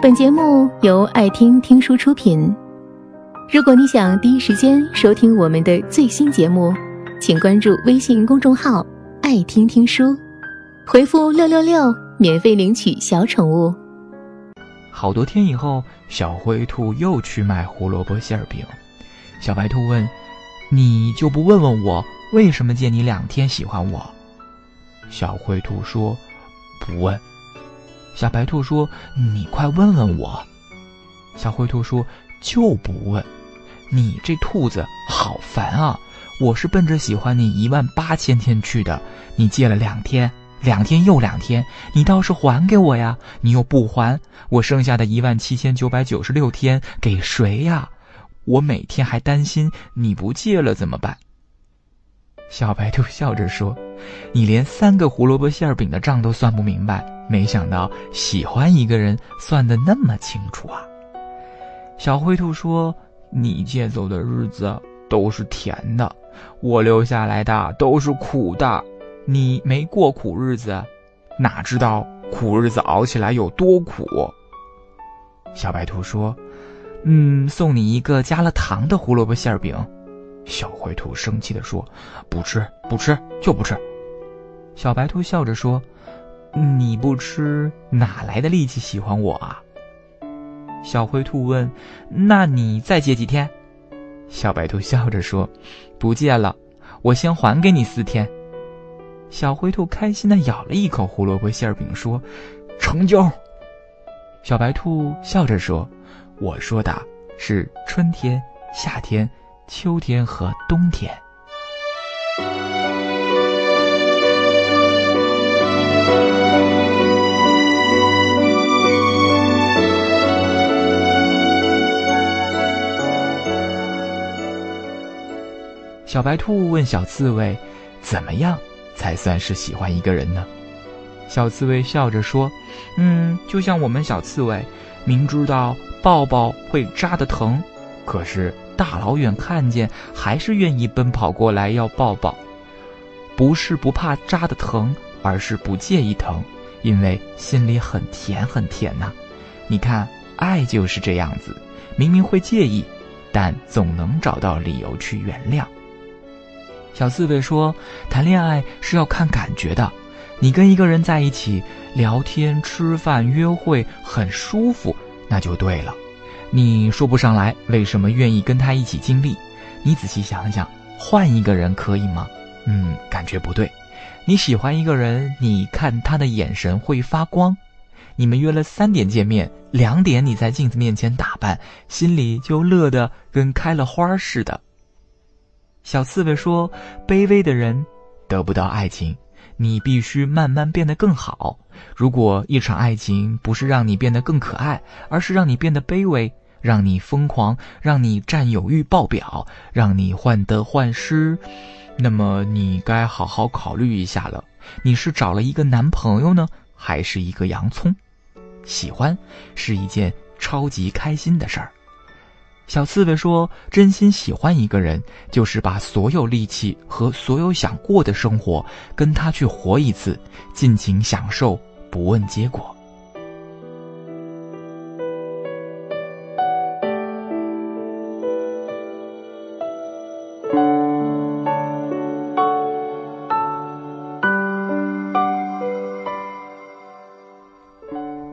本节目由爱听听书出品。如果你想第一时间收听我们的最新节目，请关注微信公众号“爱听听书”，回复“六六六”免费领取小宠物。好多天以后，小灰兔又去卖胡萝卜馅饼。小白兔问：“你就不问问我，为什么见你两天喜欢我？”小灰兔说：“不问。”小白兔说：“你快问问我。”小灰兔说：“就不问。”你这兔子好烦啊！我是奔着喜欢你一万八千天去的，你借了两天，两天又两天，你倒是还给我呀！你又不还，我剩下的一万七千九百九十六天给谁呀？我每天还担心你不借了怎么办？小白兔笑着说：“你连三个胡萝卜馅饼的账都算不明白，没想到喜欢一个人算得那么清楚啊！”小灰兔说：“你借走的日子都是甜的，我留下来的都是苦的。你没过苦日子，哪知道苦日子熬起来有多苦？”小白兔说。嗯，送你一个加了糖的胡萝卜馅饼。小灰兔生气地说：“不吃，不吃，就不吃。”小白兔笑着说：“你不吃，哪来的力气喜欢我啊？”小灰兔问：“那你再借几天？”小白兔笑着说：“不借了，我先还给你四天。”小灰兔开心地咬了一口胡萝卜馅饼，说：“成交。”小白兔笑着说。我说的是春天、夏天、秋天和冬天。小白兔问小刺猬：“怎么样才算是喜欢一个人呢？”小刺猬笑着说：“嗯，就像我们小刺猬，明知道。”抱抱会扎的疼，可是大老远看见还是愿意奔跑过来要抱抱。不是不怕扎的疼，而是不介意疼，因为心里很甜很甜呐。你看，爱就是这样子，明明会介意，但总能找到理由去原谅。小刺猬说：“谈恋爱是要看感觉的，你跟一个人在一起聊天、吃饭、约会很舒服。”那就对了，你说不上来为什么愿意跟他一起经历，你仔细想想，换一个人可以吗？嗯，感觉不对。你喜欢一个人，你看他的眼神会发光。你们约了三点见面，两点你在镜子面前打扮，心里就乐得跟开了花似的。小刺猬说：“卑微的人得不到爱情。”你必须慢慢变得更好。如果一场爱情不是让你变得更可爱，而是让你变得卑微，让你疯狂，让你占有欲爆表，让你患得患失，那么你该好好考虑一下了。你是找了一个男朋友呢，还是一个洋葱？喜欢是一件超级开心的事儿。小刺猬说：“真心喜欢一个人，就是把所有力气和所有想过的生活跟他去活一次，尽情享受，不问结果。”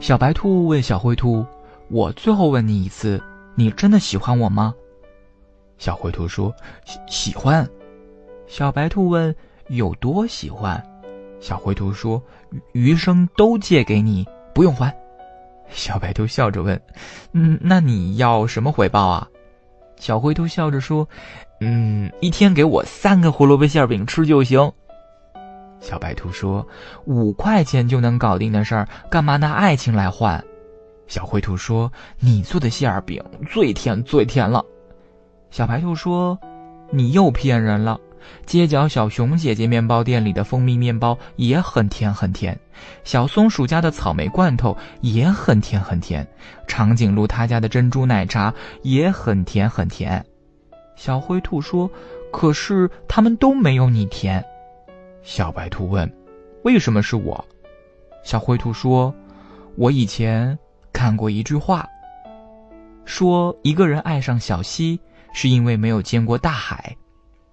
小白兔问小灰兔：“我最后问你一次。”你真的喜欢我吗？小灰兔说：“喜喜欢。”小白兔问：“有多喜欢？”小灰兔说：“余生都借给你，不用还。”小白兔笑着问：“嗯，那你要什么回报啊？”小灰兔笑着说：“嗯，一天给我三个胡萝卜馅饼吃就行。”小白兔说：“五块钱就能搞定的事儿，干嘛拿爱情来换？”小灰兔说：“你做的馅儿饼最甜最甜了。”小白兔说：“你又骗人了。街角小熊姐姐面包店里的蜂蜜面包也很甜很甜，小松鼠家的草莓罐头也很甜很甜，长颈鹿他家的珍珠奶茶也很甜很甜。”小灰兔说：“可是他们都没有你甜。”小白兔问：“为什么是我？”小灰兔说：“我以前。”看过一句话，说一个人爱上小溪，是因为没有见过大海。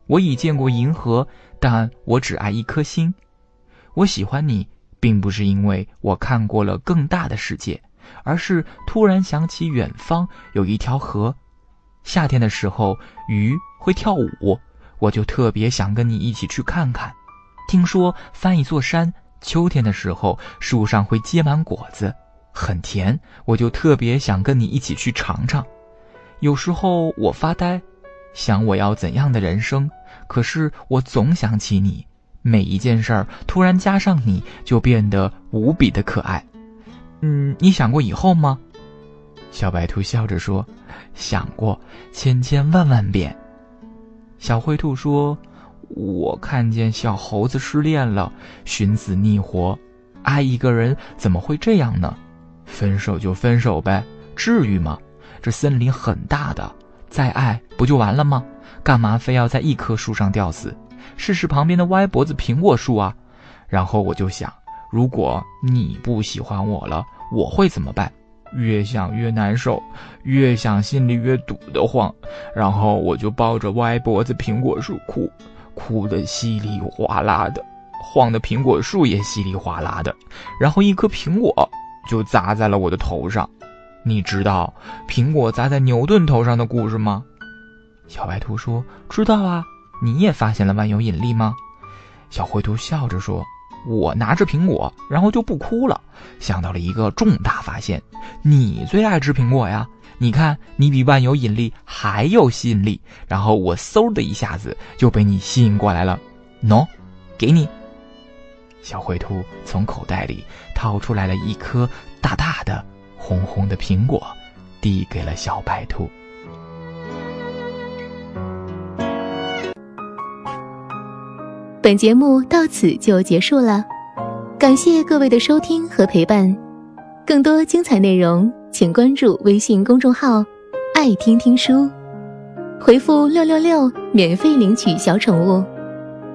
我已见过银河，但我只爱一颗星。我喜欢你，并不是因为我看过了更大的世界，而是突然想起远方有一条河。夏天的时候，鱼会跳舞，我就特别想跟你一起去看看。听说翻一座山，秋天的时候树上会结满果子，很甜，我就特别想跟你一起去尝尝。有时候我发呆，想我要怎样的人生，可是我总想起你。每一件事儿突然加上你，就变得无比的可爱。嗯，你想过以后吗？小白兔笑着说：“想过，千千万万遍。”小灰兔说：“我看见小猴子失恋了，寻死觅活。爱一个人怎么会这样呢？分手就分手呗，至于吗？这森林很大的，再爱不就完了吗？干嘛非要在一棵树上吊死？”试试旁边的歪脖子苹果树啊，然后我就想，如果你不喜欢我了，我会怎么办？越想越难受，越想心里越堵得慌，然后我就抱着歪脖子苹果树哭，哭得稀里哗啦的，晃的苹果树也稀里哗啦的，然后一颗苹果就砸在了我的头上。你知道苹果砸在牛顿头上的故事吗？小白兔说：“知道啊。”你也发现了万有引力吗？小灰兔笑着说：“我拿着苹果，然后就不哭了。想到了一个重大发现，你最爱吃苹果呀！你看，你比万有引力还有吸引力。然后我嗖的一下子就被你吸引过来了。喏，给你。”小灰兔从口袋里掏出来了一颗大大的、红红的苹果，递给了小白兔。本节目到此就结束了，感谢各位的收听和陪伴。更多精彩内容，请关注微信公众号“爱听听书”，回复“六六六”免费领取小宠物。